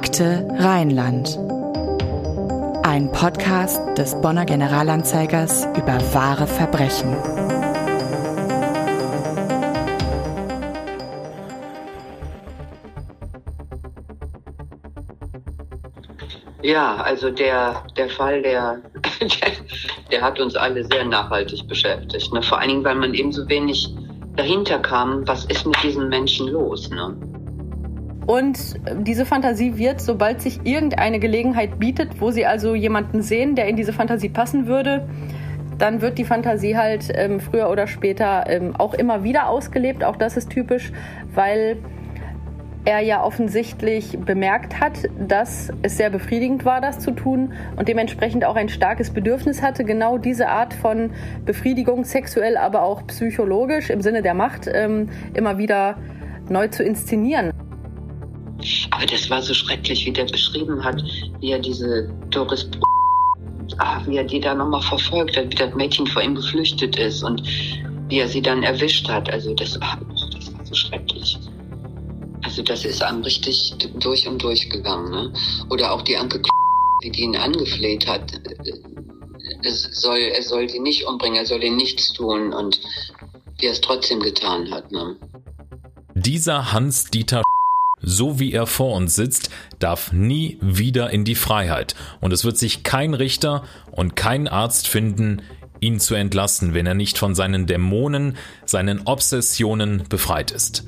Akte Rheinland. Ein Podcast des Bonner Generalanzeigers über wahre Verbrechen. Ja, also der, der Fall, der, der, der hat uns alle sehr nachhaltig beschäftigt. Ne? Vor allen Dingen, weil man eben so wenig dahinter kam, was ist mit diesen Menschen los. Ne? Und diese Fantasie wird, sobald sich irgendeine Gelegenheit bietet, wo sie also jemanden sehen, der in diese Fantasie passen würde, dann wird die Fantasie halt ähm, früher oder später ähm, auch immer wieder ausgelebt. Auch das ist typisch, weil er ja offensichtlich bemerkt hat, dass es sehr befriedigend war, das zu tun und dementsprechend auch ein starkes Bedürfnis hatte, genau diese Art von Befriedigung, sexuell, aber auch psychologisch im Sinne der Macht, ähm, immer wieder neu zu inszenieren. Aber das war so schrecklich, wie der beschrieben hat, wie er diese Doris, ach, wie er die da nochmal verfolgt hat, wie das Mädchen vor ihm geflüchtet ist und wie er sie dann erwischt hat. Also das war, das war so schrecklich. Also das ist einem richtig durch und durch gegangen. Ne? Oder auch die Anke, wie die ihn angefleht hat. Es soll, er soll die nicht umbringen, er soll ihnen nichts tun und wie er es trotzdem getan hat. Ne? Dieser Hans-Dieter so wie er vor uns sitzt, darf nie wieder in die Freiheit. Und es wird sich kein Richter und kein Arzt finden, ihn zu entlassen, wenn er nicht von seinen Dämonen, seinen Obsessionen befreit ist.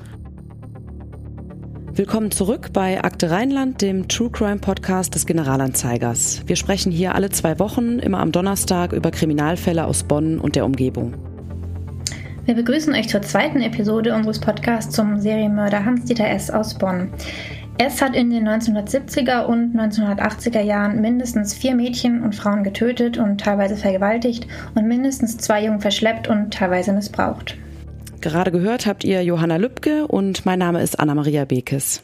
Willkommen zurück bei Akte Rheinland, dem True Crime Podcast des Generalanzeigers. Wir sprechen hier alle zwei Wochen, immer am Donnerstag, über Kriminalfälle aus Bonn und der Umgebung. Wir begrüßen euch zur zweiten Episode unseres Podcasts zum Serienmörder Hans-Dieter S. aus Bonn. S. hat in den 1970er und 1980er Jahren mindestens vier Mädchen und Frauen getötet und teilweise vergewaltigt und mindestens zwei Jungen verschleppt und teilweise missbraucht. Gerade gehört habt ihr Johanna Lübke und mein Name ist Anna-Maria Bekes.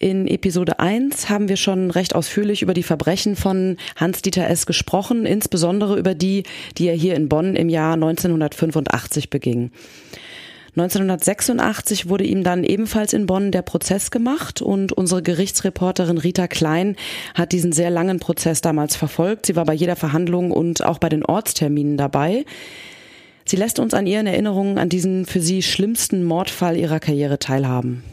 In Episode 1 haben wir schon recht ausführlich über die Verbrechen von Hans-Dieter S. gesprochen, insbesondere über die, die er hier in Bonn im Jahr 1985 beging. 1986 wurde ihm dann ebenfalls in Bonn der Prozess gemacht und unsere Gerichtsreporterin Rita Klein hat diesen sehr langen Prozess damals verfolgt. Sie war bei jeder Verhandlung und auch bei den Ortsterminen dabei. Sie lässt uns an ihren Erinnerungen an diesen für sie schlimmsten Mordfall ihrer Karriere teilhaben.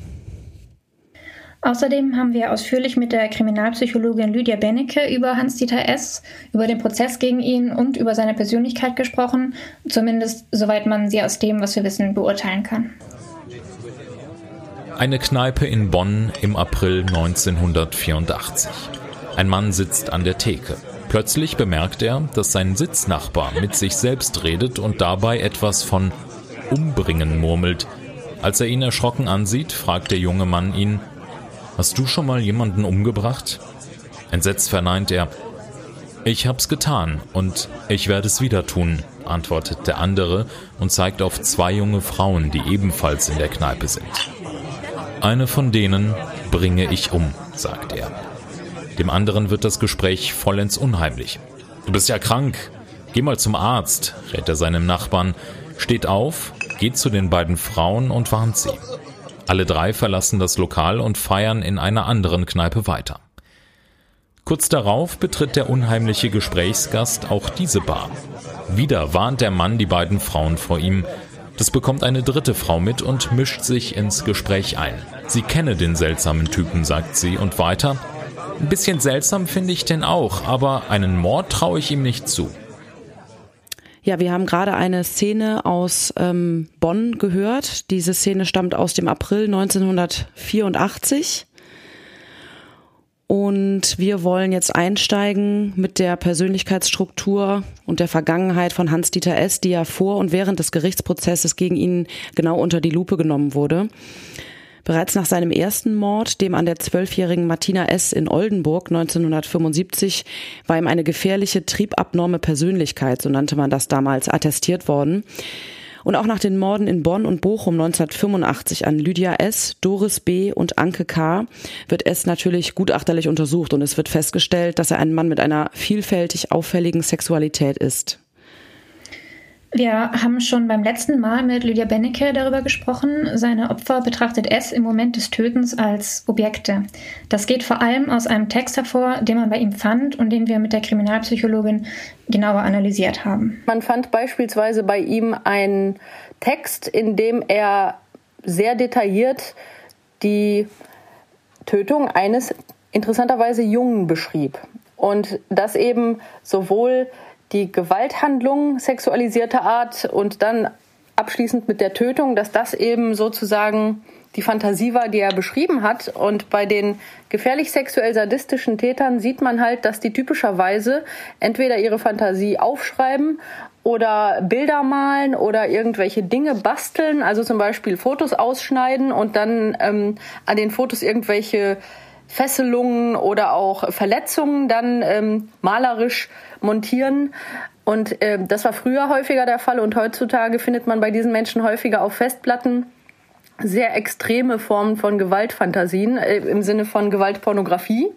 Außerdem haben wir ausführlich mit der Kriminalpsychologin Lydia Bennecke über Hans-Dieter S., über den Prozess gegen ihn und über seine Persönlichkeit gesprochen, zumindest soweit man sie aus dem, was wir wissen, beurteilen kann. Eine Kneipe in Bonn im April 1984. Ein Mann sitzt an der Theke. Plötzlich bemerkt er, dass sein Sitznachbar mit sich selbst redet und dabei etwas von umbringen murmelt. Als er ihn erschrocken ansieht, fragt der junge Mann ihn, Hast du schon mal jemanden umgebracht? Entsetzt verneint er. Ich hab's getan und ich werde es wieder tun, antwortet der andere und zeigt auf zwei junge Frauen, die ebenfalls in der Kneipe sind. Eine von denen bringe ich um, sagt er. Dem anderen wird das Gespräch vollends unheimlich. Du bist ja krank. Geh mal zum Arzt, rät er seinem Nachbarn, steht auf, geht zu den beiden Frauen und warnt sie. Alle drei verlassen das Lokal und feiern in einer anderen Kneipe weiter. Kurz darauf betritt der unheimliche Gesprächsgast auch diese Bar. Wieder warnt der Mann die beiden Frauen vor ihm. Das bekommt eine dritte Frau mit und mischt sich ins Gespräch ein. Sie kenne den seltsamen Typen, sagt sie, und weiter. Ein bisschen seltsam finde ich den auch, aber einen Mord traue ich ihm nicht zu. Ja, wir haben gerade eine Szene aus ähm, Bonn gehört. Diese Szene stammt aus dem April 1984. Und wir wollen jetzt einsteigen mit der Persönlichkeitsstruktur und der Vergangenheit von Hans-Dieter S., die ja vor und während des Gerichtsprozesses gegen ihn genau unter die Lupe genommen wurde. Bereits nach seinem ersten Mord, dem an der zwölfjährigen Martina S. in Oldenburg 1975, war ihm eine gefährliche, triebabnorme Persönlichkeit, so nannte man das damals, attestiert worden. Und auch nach den Morden in Bonn und Bochum 1985 an Lydia S., Doris B. und Anke K. wird S. natürlich gutachterlich untersucht und es wird festgestellt, dass er ein Mann mit einer vielfältig auffälligen Sexualität ist. Wir haben schon beim letzten Mal mit Lydia Bennecke darüber gesprochen. Seine Opfer betrachtet es im Moment des Tötens als Objekte. Das geht vor allem aus einem Text hervor, den man bei ihm fand und den wir mit der Kriminalpsychologin genauer analysiert haben. Man fand beispielsweise bei ihm einen Text, in dem er sehr detailliert die Tötung eines interessanterweise Jungen beschrieb. Und das eben sowohl die Gewalthandlung sexualisierter Art und dann abschließend mit der Tötung, dass das eben sozusagen die Fantasie war, die er beschrieben hat. Und bei den gefährlich sexuell sadistischen Tätern sieht man halt, dass die typischerweise entweder ihre Fantasie aufschreiben oder Bilder malen oder irgendwelche Dinge basteln, also zum Beispiel Fotos ausschneiden und dann ähm, an den Fotos irgendwelche Fesselungen oder auch Verletzungen dann ähm, malerisch montieren. Und äh, das war früher häufiger der Fall und heutzutage findet man bei diesen Menschen häufiger auf Festplatten sehr extreme Formen von Gewaltfantasien äh, im Sinne von Gewaltpornografie.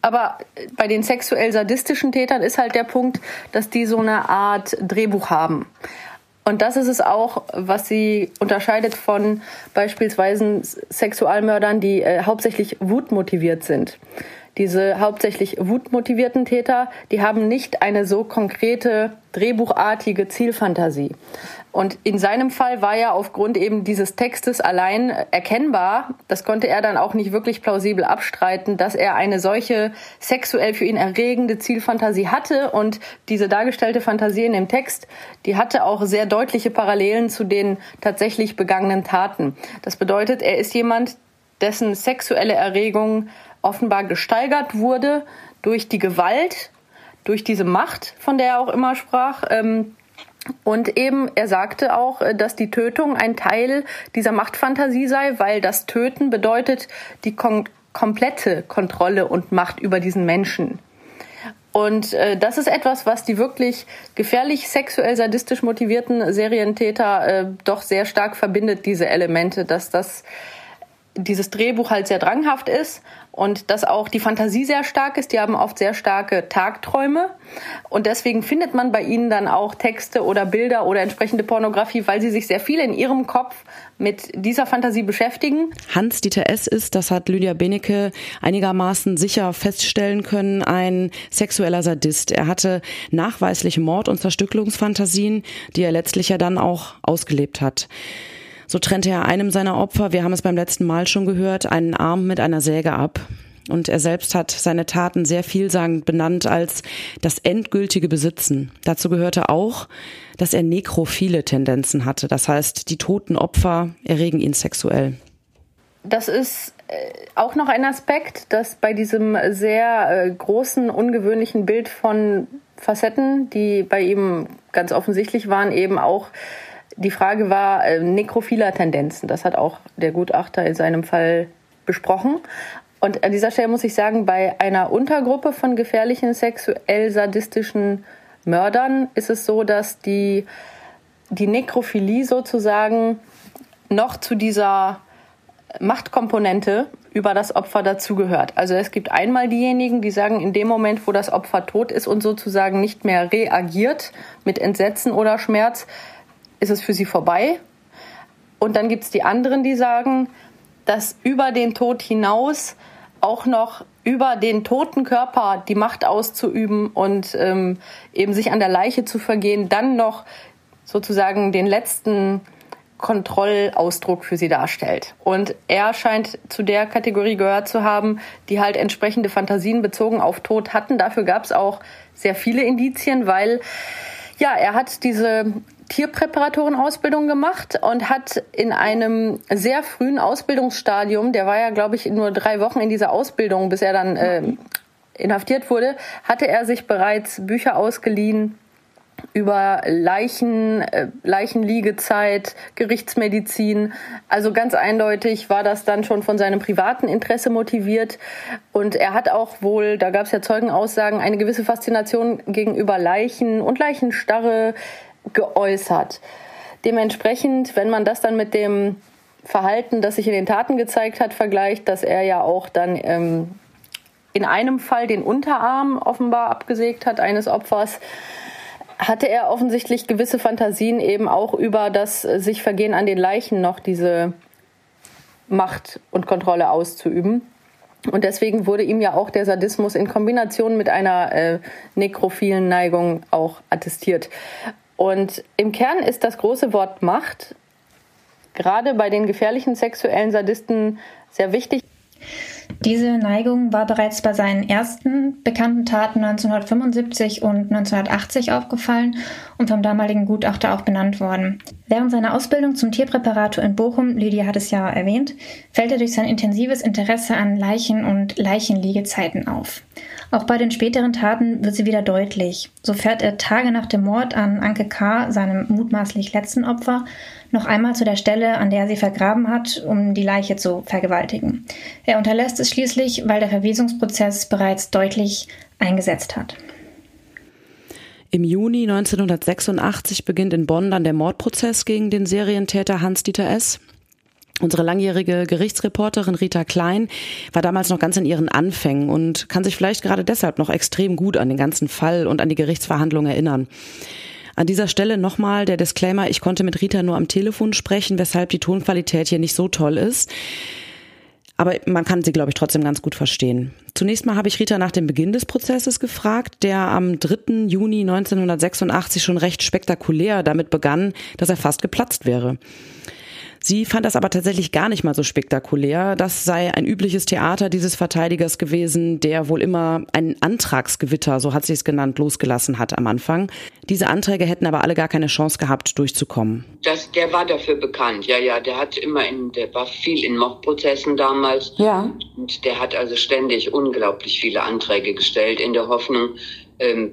Aber bei den sexuell sadistischen Tätern ist halt der Punkt, dass die so eine Art Drehbuch haben. Und das ist es auch, was sie unterscheidet von beispielsweise Sexualmördern, die äh, hauptsächlich wutmotiviert sind. Diese hauptsächlich wutmotivierten Täter, die haben nicht eine so konkrete drehbuchartige Zielfantasie. Und in seinem Fall war ja aufgrund eben dieses Textes allein erkennbar, das konnte er dann auch nicht wirklich plausibel abstreiten, dass er eine solche sexuell für ihn erregende Zielfantasie hatte und diese dargestellte Fantasie in dem Text, die hatte auch sehr deutliche Parallelen zu den tatsächlich begangenen Taten. Das bedeutet, er ist jemand, dessen sexuelle Erregung offenbar gesteigert wurde durch die Gewalt, durch diese Macht, von der er auch immer sprach. Ähm, und eben, er sagte auch, äh, dass die Tötung ein Teil dieser Machtfantasie sei, weil das Töten bedeutet die kom komplette Kontrolle und Macht über diesen Menschen. Und äh, das ist etwas, was die wirklich gefährlich sexuell sadistisch motivierten Serientäter äh, doch sehr stark verbindet, diese Elemente, dass das dieses Drehbuch halt sehr dranghaft ist und dass auch die Fantasie sehr stark ist. Die haben oft sehr starke Tagträume und deswegen findet man bei ihnen dann auch Texte oder Bilder oder entsprechende Pornografie, weil sie sich sehr viel in ihrem Kopf mit dieser Fantasie beschäftigen. Hans-Dieter S. ist, das hat Lydia Benecke einigermaßen sicher feststellen können, ein sexueller Sadist. Er hatte nachweisliche Mord- und Zerstückelungsfantasien, die er letztlich ja dann auch ausgelebt hat. So trennte er einem seiner Opfer, wir haben es beim letzten Mal schon gehört, einen Arm mit einer Säge ab. Und er selbst hat seine Taten sehr vielsagend benannt als das endgültige Besitzen. Dazu gehörte auch, dass er nekrophile Tendenzen hatte. Das heißt, die toten Opfer erregen ihn sexuell. Das ist äh, auch noch ein Aspekt, dass bei diesem sehr äh, großen, ungewöhnlichen Bild von Facetten, die bei ihm ganz offensichtlich waren, eben auch die Frage war äh, nekrophiler Tendenzen. Das hat auch der Gutachter in seinem Fall besprochen. Und an dieser Stelle muss ich sagen, bei einer Untergruppe von gefährlichen sexuell sadistischen Mördern ist es so, dass die, die Nekrophilie sozusagen noch zu dieser Machtkomponente über das Opfer dazugehört. Also es gibt einmal diejenigen, die sagen, in dem Moment, wo das Opfer tot ist und sozusagen nicht mehr reagiert mit Entsetzen oder Schmerz, ist es für sie vorbei. Und dann gibt es die anderen, die sagen, dass über den Tod hinaus auch noch über den toten Körper die Macht auszuüben und ähm, eben sich an der Leiche zu vergehen, dann noch sozusagen den letzten Kontrollausdruck für sie darstellt. Und er scheint zu der Kategorie gehört zu haben, die halt entsprechende Fantasien bezogen auf Tod hatten. Dafür gab es auch sehr viele Indizien, weil ja, er hat diese Tierpräparatorenausbildung gemacht und hat in einem sehr frühen Ausbildungsstadium, der war ja, glaube ich, nur drei Wochen in dieser Ausbildung, bis er dann äh, inhaftiert wurde, hatte er sich bereits Bücher ausgeliehen über Leichen, äh, Leichenliegezeit, Gerichtsmedizin. Also ganz eindeutig war das dann schon von seinem privaten Interesse motiviert. Und er hat auch wohl, da gab es ja Zeugenaussagen, eine gewisse Faszination gegenüber Leichen und Leichenstarre, geäußert. Dementsprechend, wenn man das dann mit dem Verhalten, das sich in den Taten gezeigt hat, vergleicht, dass er ja auch dann ähm, in einem Fall den Unterarm offenbar abgesägt hat eines Opfers, hatte er offensichtlich gewisse Fantasien eben auch über das sich Vergehen an den Leichen noch diese Macht und Kontrolle auszuüben. Und deswegen wurde ihm ja auch der Sadismus in Kombination mit einer äh, nekrophilen Neigung auch attestiert. Und im Kern ist das große Wort Macht gerade bei den gefährlichen sexuellen Sadisten sehr wichtig. Diese Neigung war bereits bei seinen ersten bekannten Taten 1975 und 1980 aufgefallen und vom damaligen Gutachter auch benannt worden. Während seiner Ausbildung zum Tierpräparator in Bochum, Lydia hat es ja erwähnt, fällt er durch sein intensives Interesse an Leichen und Leichenliegezeiten auf. Auch bei den späteren Taten wird sie wieder deutlich. So fährt er Tage nach dem Mord an Anke K., seinem mutmaßlich letzten Opfer, noch einmal zu der Stelle, an der er sie vergraben hat, um die Leiche zu vergewaltigen. Er unterlässt es schließlich, weil der Verwesungsprozess bereits deutlich eingesetzt hat. Im Juni 1986 beginnt in Bonn dann der Mordprozess gegen den Serientäter Hans-Dieter S. Unsere langjährige Gerichtsreporterin Rita Klein war damals noch ganz in ihren Anfängen und kann sich vielleicht gerade deshalb noch extrem gut an den ganzen Fall und an die Gerichtsverhandlung erinnern. An dieser Stelle nochmal der Disclaimer, ich konnte mit Rita nur am Telefon sprechen, weshalb die Tonqualität hier nicht so toll ist. Aber man kann sie, glaube ich, trotzdem ganz gut verstehen. Zunächst mal habe ich Rita nach dem Beginn des Prozesses gefragt, der am 3. Juni 1986 schon recht spektakulär damit begann, dass er fast geplatzt wäre. Sie fand das aber tatsächlich gar nicht mal so spektakulär. Das sei ein übliches Theater dieses Verteidigers gewesen, der wohl immer ein Antragsgewitter, so hat sie es genannt, losgelassen hat am Anfang. Diese Anträge hätten aber alle gar keine Chance gehabt, durchzukommen. Das, der war dafür bekannt, ja, ja. Der hat immer in, der war viel in Mordprozessen damals. Ja. Und der hat also ständig unglaublich viele Anträge gestellt in der Hoffnung,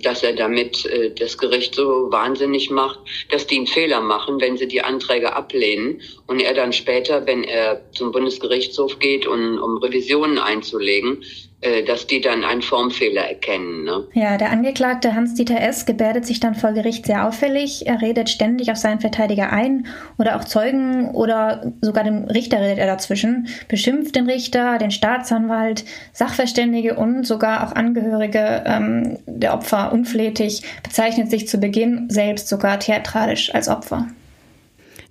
dass er damit äh, das Gericht so wahnsinnig macht, dass die einen Fehler machen, wenn sie die Anträge ablehnen und er dann später, wenn er zum Bundesgerichtshof geht, um, um Revisionen einzulegen, dass die dann einen Formfehler erkennen. Ne? Ja, der Angeklagte Hans-Dieter S. gebärdet sich dann vor Gericht sehr auffällig. Er redet ständig auf seinen Verteidiger ein oder auch Zeugen oder sogar dem Richter redet er dazwischen, beschimpft den Richter, den Staatsanwalt, Sachverständige und sogar auch Angehörige ähm, der Opfer unflätig, bezeichnet sich zu Beginn selbst sogar theatralisch als Opfer.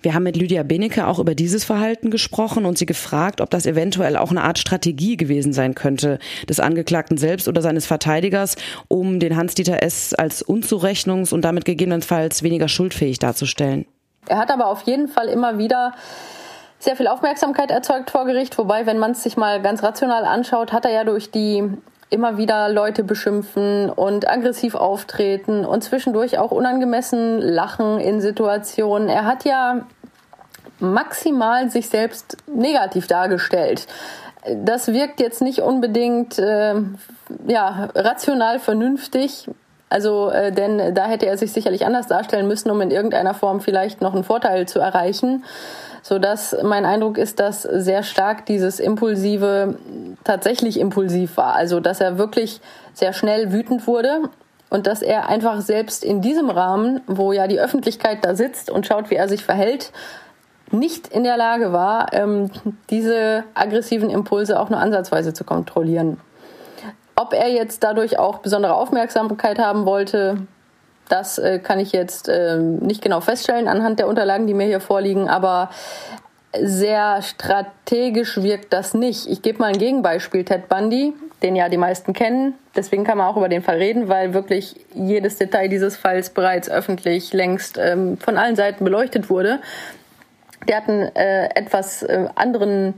Wir haben mit Lydia Benecke auch über dieses Verhalten gesprochen und sie gefragt, ob das eventuell auch eine Art Strategie gewesen sein könnte, des Angeklagten selbst oder seines Verteidigers, um den Hans-Dieter S. als unzurechnungs- und damit gegebenenfalls weniger schuldfähig darzustellen. Er hat aber auf jeden Fall immer wieder sehr viel Aufmerksamkeit erzeugt vor Gericht, wobei, wenn man es sich mal ganz rational anschaut, hat er ja durch die immer wieder Leute beschimpfen und aggressiv auftreten und zwischendurch auch unangemessen lachen in Situationen. Er hat ja maximal sich selbst negativ dargestellt. Das wirkt jetzt nicht unbedingt äh, ja, rational vernünftig. Also, äh, denn da hätte er sich sicherlich anders darstellen müssen, um in irgendeiner Form vielleicht noch einen Vorteil zu erreichen. So dass mein Eindruck ist, dass sehr stark dieses Impulsive tatsächlich impulsiv war. Also, dass er wirklich sehr schnell wütend wurde und dass er einfach selbst in diesem Rahmen, wo ja die Öffentlichkeit da sitzt und schaut, wie er sich verhält, nicht in der Lage war, ähm, diese aggressiven Impulse auch nur ansatzweise zu kontrollieren. Ob er jetzt dadurch auch besondere Aufmerksamkeit haben wollte, das äh, kann ich jetzt äh, nicht genau feststellen anhand der Unterlagen, die mir hier vorliegen, aber sehr strategisch wirkt das nicht. Ich gebe mal ein Gegenbeispiel. Ted Bundy, den ja die meisten kennen. Deswegen kann man auch über den Fall reden, weil wirklich jedes Detail dieses Falls bereits öffentlich längst ähm, von allen Seiten beleuchtet wurde. Der hat einen äh, etwas äh, anderen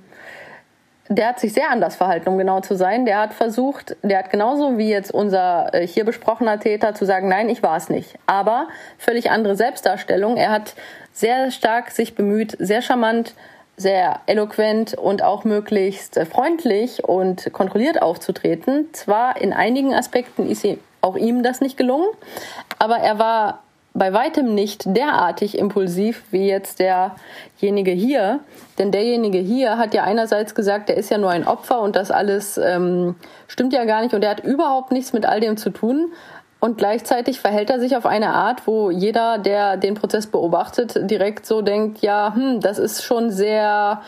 der hat sich sehr anders verhalten, um genau zu sein. Der hat versucht, der hat genauso wie jetzt unser äh, hier besprochener Täter zu sagen, nein, ich war es nicht. Aber völlig andere Selbstdarstellung. Er hat sehr stark sich bemüht, sehr charmant, sehr eloquent und auch möglichst freundlich und kontrolliert aufzutreten. Zwar in einigen Aspekten ist auch ihm das nicht gelungen, aber er war bei weitem nicht derartig impulsiv wie jetzt derjenige hier. Denn derjenige hier hat ja einerseits gesagt, er ist ja nur ein Opfer und das alles ähm, stimmt ja gar nicht und er hat überhaupt nichts mit all dem zu tun. Und gleichzeitig verhält er sich auf eine Art, wo jeder, der den Prozess beobachtet, direkt so denkt, ja, hm, das ist schon sehr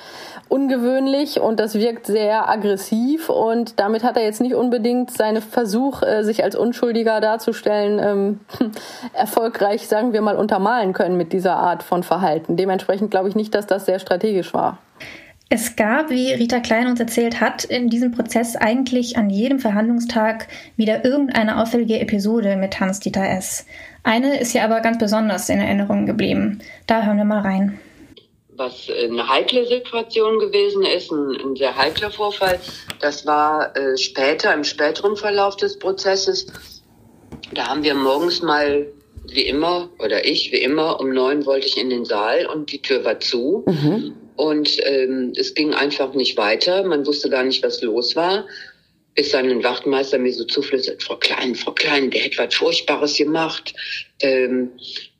ungewöhnlich und das wirkt sehr aggressiv und damit hat er jetzt nicht unbedingt seinen Versuch, äh, sich als Unschuldiger darzustellen, ähm, erfolgreich, sagen wir mal, untermalen können mit dieser Art von Verhalten. Dementsprechend glaube ich nicht, dass das sehr strategisch war. Es gab, wie Rita Klein uns erzählt hat, in diesem Prozess eigentlich an jedem Verhandlungstag wieder irgendeine auffällige Episode mit Hans-Dieter S. Eine ist ja aber ganz besonders in Erinnerung geblieben. Da hören wir mal rein. Was eine heikle Situation gewesen ist, ein, ein sehr heikler Vorfall, das war äh, später, im späteren Verlauf des Prozesses. Da haben wir morgens mal wie immer, oder ich wie immer, um neun wollte ich in den Saal und die Tür war zu. Mhm. Und ähm, es ging einfach nicht weiter. Man wusste gar nicht, was los war. Bis dann ein Wachtmeister mir so zuflüstert, Frau Klein, Frau Klein, der hätte was Furchtbares gemacht. Ähm,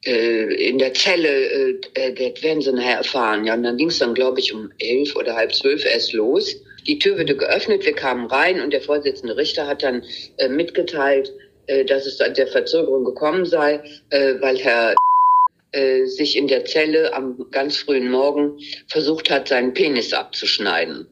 äh, in der Zelle, äh, äh das werden Sie nachher erfahren. Ja, und dann ging es dann, glaube ich, um elf oder halb zwölf erst los. Die Tür wurde geöffnet, wir kamen rein und der Vorsitzende Richter hat dann äh, mitgeteilt, äh, dass es an der Verzögerung gekommen sei, äh, weil Herr äh, sich in der Zelle am ganz frühen Morgen versucht hat, seinen Penis abzuschneiden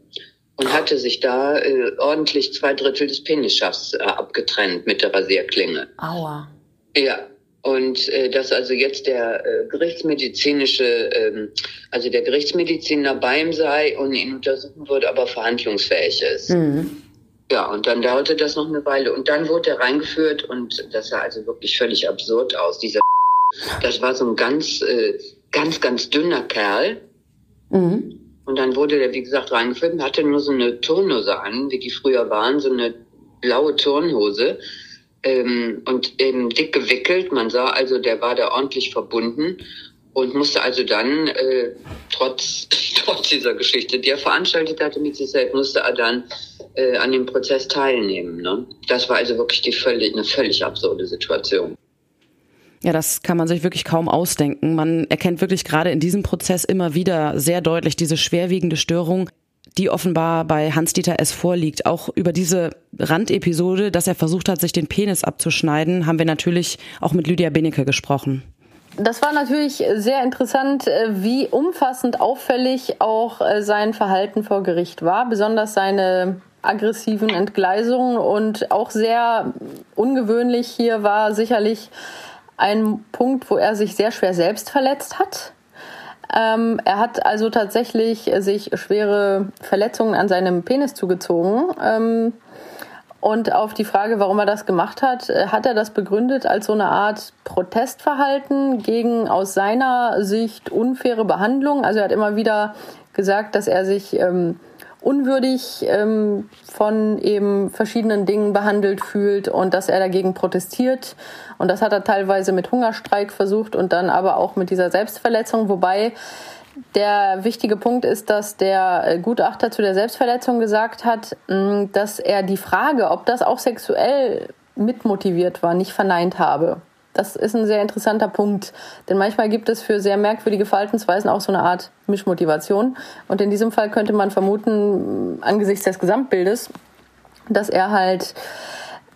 und hatte sich da äh, ordentlich zwei Drittel des Penisschafts äh, abgetrennt mit der Rasierklinge. Aua. Ja. Und äh, dass also jetzt der äh, gerichtsmedizinische, ähm, also der Gerichtsmediziner bei ihm sei und ihn untersuchen würde, aber verhandlungsfähig ist. Mhm. Ja, und dann dauerte das noch eine Weile. Und dann wurde er reingeführt und das sah also wirklich völlig absurd aus. Dieser das war so ein ganz, äh, ganz, ganz dünner Kerl. Mhm. Und dann wurde der, wie gesagt, reingeführt hatte nur so eine Turnhose an, wie die früher waren, so eine blaue Turnhose. Ähm, und eben dick gewickelt. Man sah also, der war da ordentlich verbunden und musste also dann, äh, trotz, trotz dieser Geschichte, die er veranstaltet hatte mit sich selbst, musste er dann äh, an dem Prozess teilnehmen. Ne? Das war also wirklich die völlig, eine völlig absurde Situation. Ja, das kann man sich wirklich kaum ausdenken. Man erkennt wirklich gerade in diesem Prozess immer wieder sehr deutlich diese schwerwiegende Störung, die offenbar bei Hans-Dieter S. vorliegt. Auch über diese Randepisode, dass er versucht hat, sich den Penis abzuschneiden, haben wir natürlich auch mit Lydia Benecke gesprochen. Das war natürlich sehr interessant, äh, wie umfassend auffällig auch äh, sein Verhalten vor Gericht war, besonders seine aggressiven Entgleisungen und auch sehr ungewöhnlich hier war sicherlich ein Punkt, wo er sich sehr schwer selbst verletzt hat. Ähm, er hat also tatsächlich sich schwere Verletzungen an seinem Penis zugezogen. Ähm, und auf die Frage, warum er das gemacht hat, äh, hat er das begründet als so eine Art Protestverhalten gegen aus seiner Sicht unfaire Behandlung. Also er hat immer wieder gesagt, dass er sich ähm, unwürdig ähm, von eben verschiedenen Dingen behandelt fühlt und dass er dagegen protestiert. Und das hat er teilweise mit Hungerstreik versucht und dann aber auch mit dieser Selbstverletzung, wobei der wichtige Punkt ist, dass der äh, Gutachter zu der Selbstverletzung gesagt hat, dass er die Frage, ob das auch sexuell mitmotiviert war, nicht verneint habe. Das ist ein sehr interessanter Punkt, denn manchmal gibt es für sehr merkwürdige Verhaltensweisen auch so eine Art Mischmotivation. Und in diesem Fall könnte man vermuten, angesichts des Gesamtbildes, dass er halt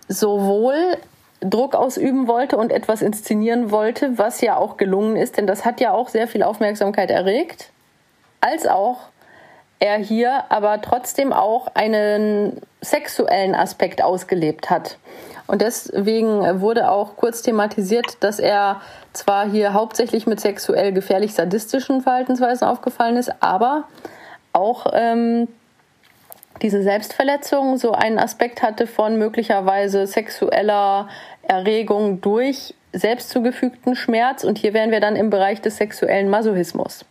sowohl Druck ausüben wollte und etwas inszenieren wollte, was ja auch gelungen ist, denn das hat ja auch sehr viel Aufmerksamkeit erregt, als auch er hier aber trotzdem auch einen sexuellen Aspekt ausgelebt hat. Und deswegen wurde auch kurz thematisiert, dass er zwar hier hauptsächlich mit sexuell gefährlich sadistischen Verhaltensweisen aufgefallen ist, aber auch ähm, diese Selbstverletzung so einen Aspekt hatte von möglicherweise sexueller Erregung durch selbst zugefügten Schmerz. Und hier wären wir dann im Bereich des sexuellen Masochismus.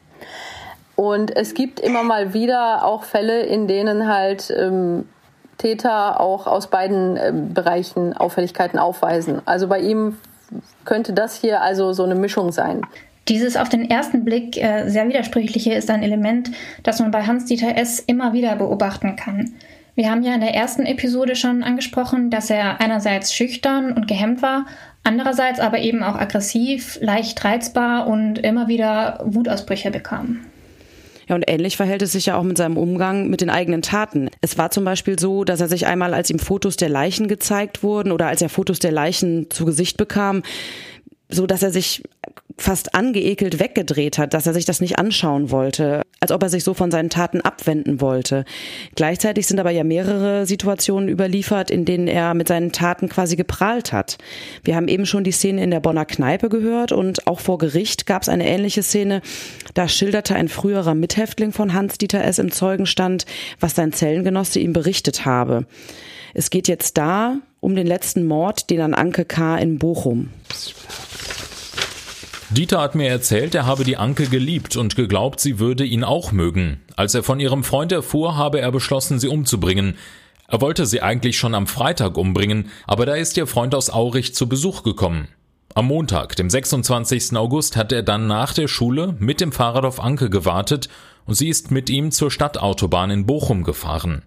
Und es gibt immer mal wieder auch Fälle, in denen halt ähm, Täter auch aus beiden äh, Bereichen Auffälligkeiten aufweisen. Also bei ihm könnte das hier also so eine Mischung sein. Dieses auf den ersten Blick äh, sehr widersprüchliche ist ein Element, das man bei Hans-Dieter S. immer wieder beobachten kann. Wir haben ja in der ersten Episode schon angesprochen, dass er einerseits schüchtern und gehemmt war, andererseits aber eben auch aggressiv, leicht reizbar und immer wieder Wutausbrüche bekam. Ja, und ähnlich verhält es sich ja auch mit seinem Umgang mit den eigenen Taten. Es war zum Beispiel so, dass er sich einmal, als ihm Fotos der Leichen gezeigt wurden oder als er Fotos der Leichen zu Gesicht bekam, so dass er sich fast angeekelt weggedreht hat, dass er sich das nicht anschauen wollte, als ob er sich so von seinen Taten abwenden wollte. Gleichzeitig sind aber ja mehrere Situationen überliefert, in denen er mit seinen Taten quasi geprahlt hat. Wir haben eben schon die Szene in der Bonner Kneipe gehört und auch vor Gericht gab es eine ähnliche Szene. Da schilderte ein früherer Mithäftling von Hans-Dieter S. im Zeugenstand, was sein Zellengenosse ihm berichtet habe. Es geht jetzt da um den letzten Mord, den an Anke K. in Bochum. Dieter hat mir erzählt, er habe die Anke geliebt und geglaubt, sie würde ihn auch mögen. Als er von ihrem Freund erfuhr, habe er beschlossen, sie umzubringen. Er wollte sie eigentlich schon am Freitag umbringen, aber da ist ihr Freund aus Aurich zu Besuch gekommen. Am Montag, dem 26. August, hat er dann nach der Schule mit dem Fahrrad auf Anke gewartet und sie ist mit ihm zur Stadtautobahn in Bochum gefahren.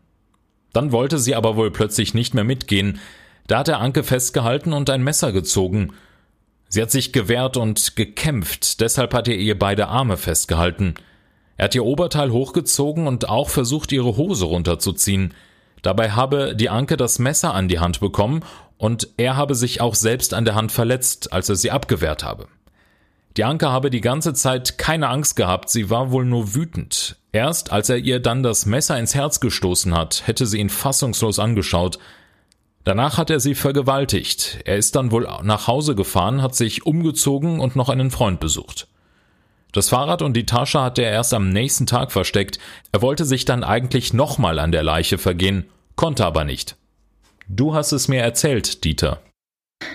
Dann wollte sie aber wohl plötzlich nicht mehr mitgehen. Da hat er Anke festgehalten und ein Messer gezogen. Sie hat sich gewehrt und gekämpft, deshalb hat er ihr beide Arme festgehalten. Er hat ihr Oberteil hochgezogen und auch versucht, ihre Hose runterzuziehen. Dabei habe die Anke das Messer an die Hand bekommen und er habe sich auch selbst an der Hand verletzt, als er sie abgewehrt habe. Die Anke habe die ganze Zeit keine Angst gehabt, sie war wohl nur wütend. Erst als er ihr dann das Messer ins Herz gestoßen hat, hätte sie ihn fassungslos angeschaut, Danach hat er sie vergewaltigt. Er ist dann wohl nach Hause gefahren, hat sich umgezogen und noch einen Freund besucht. Das Fahrrad und die Tasche hat er erst am nächsten Tag versteckt. Er wollte sich dann eigentlich nochmal an der Leiche vergehen, konnte aber nicht. Du hast es mir erzählt, Dieter.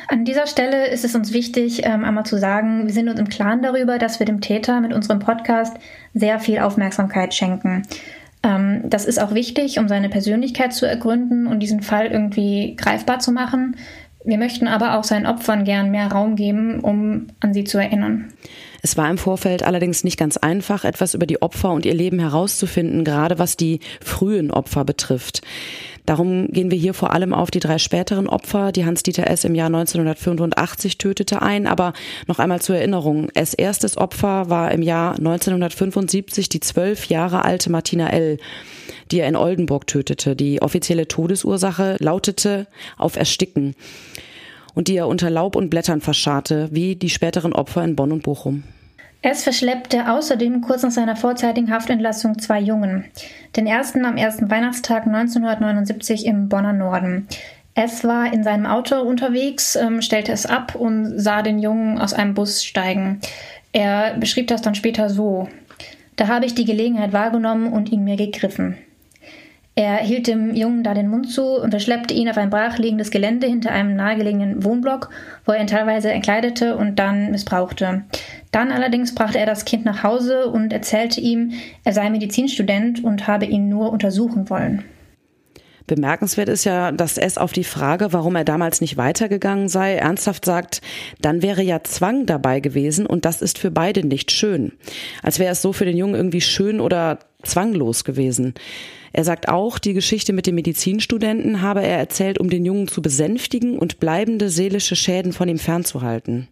An dieser Stelle ist es uns wichtig, ähm, einmal zu sagen, wir sind uns im Klaren darüber, dass wir dem Täter mit unserem Podcast sehr viel Aufmerksamkeit schenken. Ähm, das ist auch wichtig, um seine Persönlichkeit zu ergründen und diesen Fall irgendwie greifbar zu machen. Wir möchten aber auch seinen Opfern gern mehr Raum geben, um an sie zu erinnern. Es war im Vorfeld allerdings nicht ganz einfach, etwas über die Opfer und ihr Leben herauszufinden, gerade was die frühen Opfer betrifft. Darum gehen wir hier vor allem auf die drei späteren Opfer, die Hans-Dieter S. im Jahr 1985 tötete, ein. Aber noch einmal zur Erinnerung. S. erstes Opfer war im Jahr 1975 die zwölf Jahre alte Martina L., die er in Oldenburg tötete. Die offizielle Todesursache lautete auf Ersticken und die er unter Laub und Blättern verscharrte, wie die späteren Opfer in Bonn und Bochum. Es verschleppte außerdem kurz nach seiner vorzeitigen Haftentlassung zwei Jungen. Den ersten am ersten Weihnachtstag 1979 im Bonner Norden. Es war in seinem Auto unterwegs, ähm, stellte es ab und sah den Jungen aus einem Bus steigen. Er beschrieb das dann später so. Da habe ich die Gelegenheit wahrgenommen und ihn mir gegriffen. Er hielt dem Jungen da den Mund zu und verschleppte ihn auf ein brachliegendes Gelände hinter einem nahegelegenen Wohnblock, wo er ihn teilweise entkleidete und dann missbrauchte. Dann allerdings brachte er das Kind nach Hause und erzählte ihm, er sei Medizinstudent und habe ihn nur untersuchen wollen. Bemerkenswert ist ja, dass es auf die Frage, warum er damals nicht weitergegangen sei, ernsthaft sagt, dann wäre ja Zwang dabei gewesen und das ist für beide nicht schön. Als wäre es so für den Jungen irgendwie schön oder zwanglos gewesen. Er sagt auch, die Geschichte mit dem Medizinstudenten habe er erzählt, um den Jungen zu besänftigen und bleibende seelische Schäden von ihm fernzuhalten.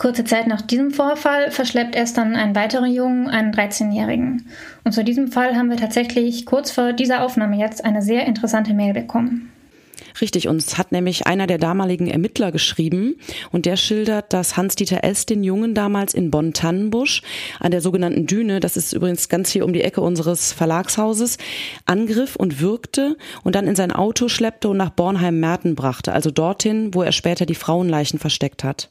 Kurze Zeit nach diesem Vorfall verschleppt erst dann einen weiteren Jungen, einen 13-Jährigen. Und zu diesem Fall haben wir tatsächlich kurz vor dieser Aufnahme jetzt eine sehr interessante Mail bekommen. Richtig, uns hat nämlich einer der damaligen Ermittler geschrieben und der schildert, dass Hans-Dieter S. den Jungen damals in Bonn-Tannenbusch an der sogenannten Düne, das ist übrigens ganz hier um die Ecke unseres Verlagshauses, angriff und würgte und dann in sein Auto schleppte und nach Bornheim-Merten brachte, also dorthin, wo er später die Frauenleichen versteckt hat.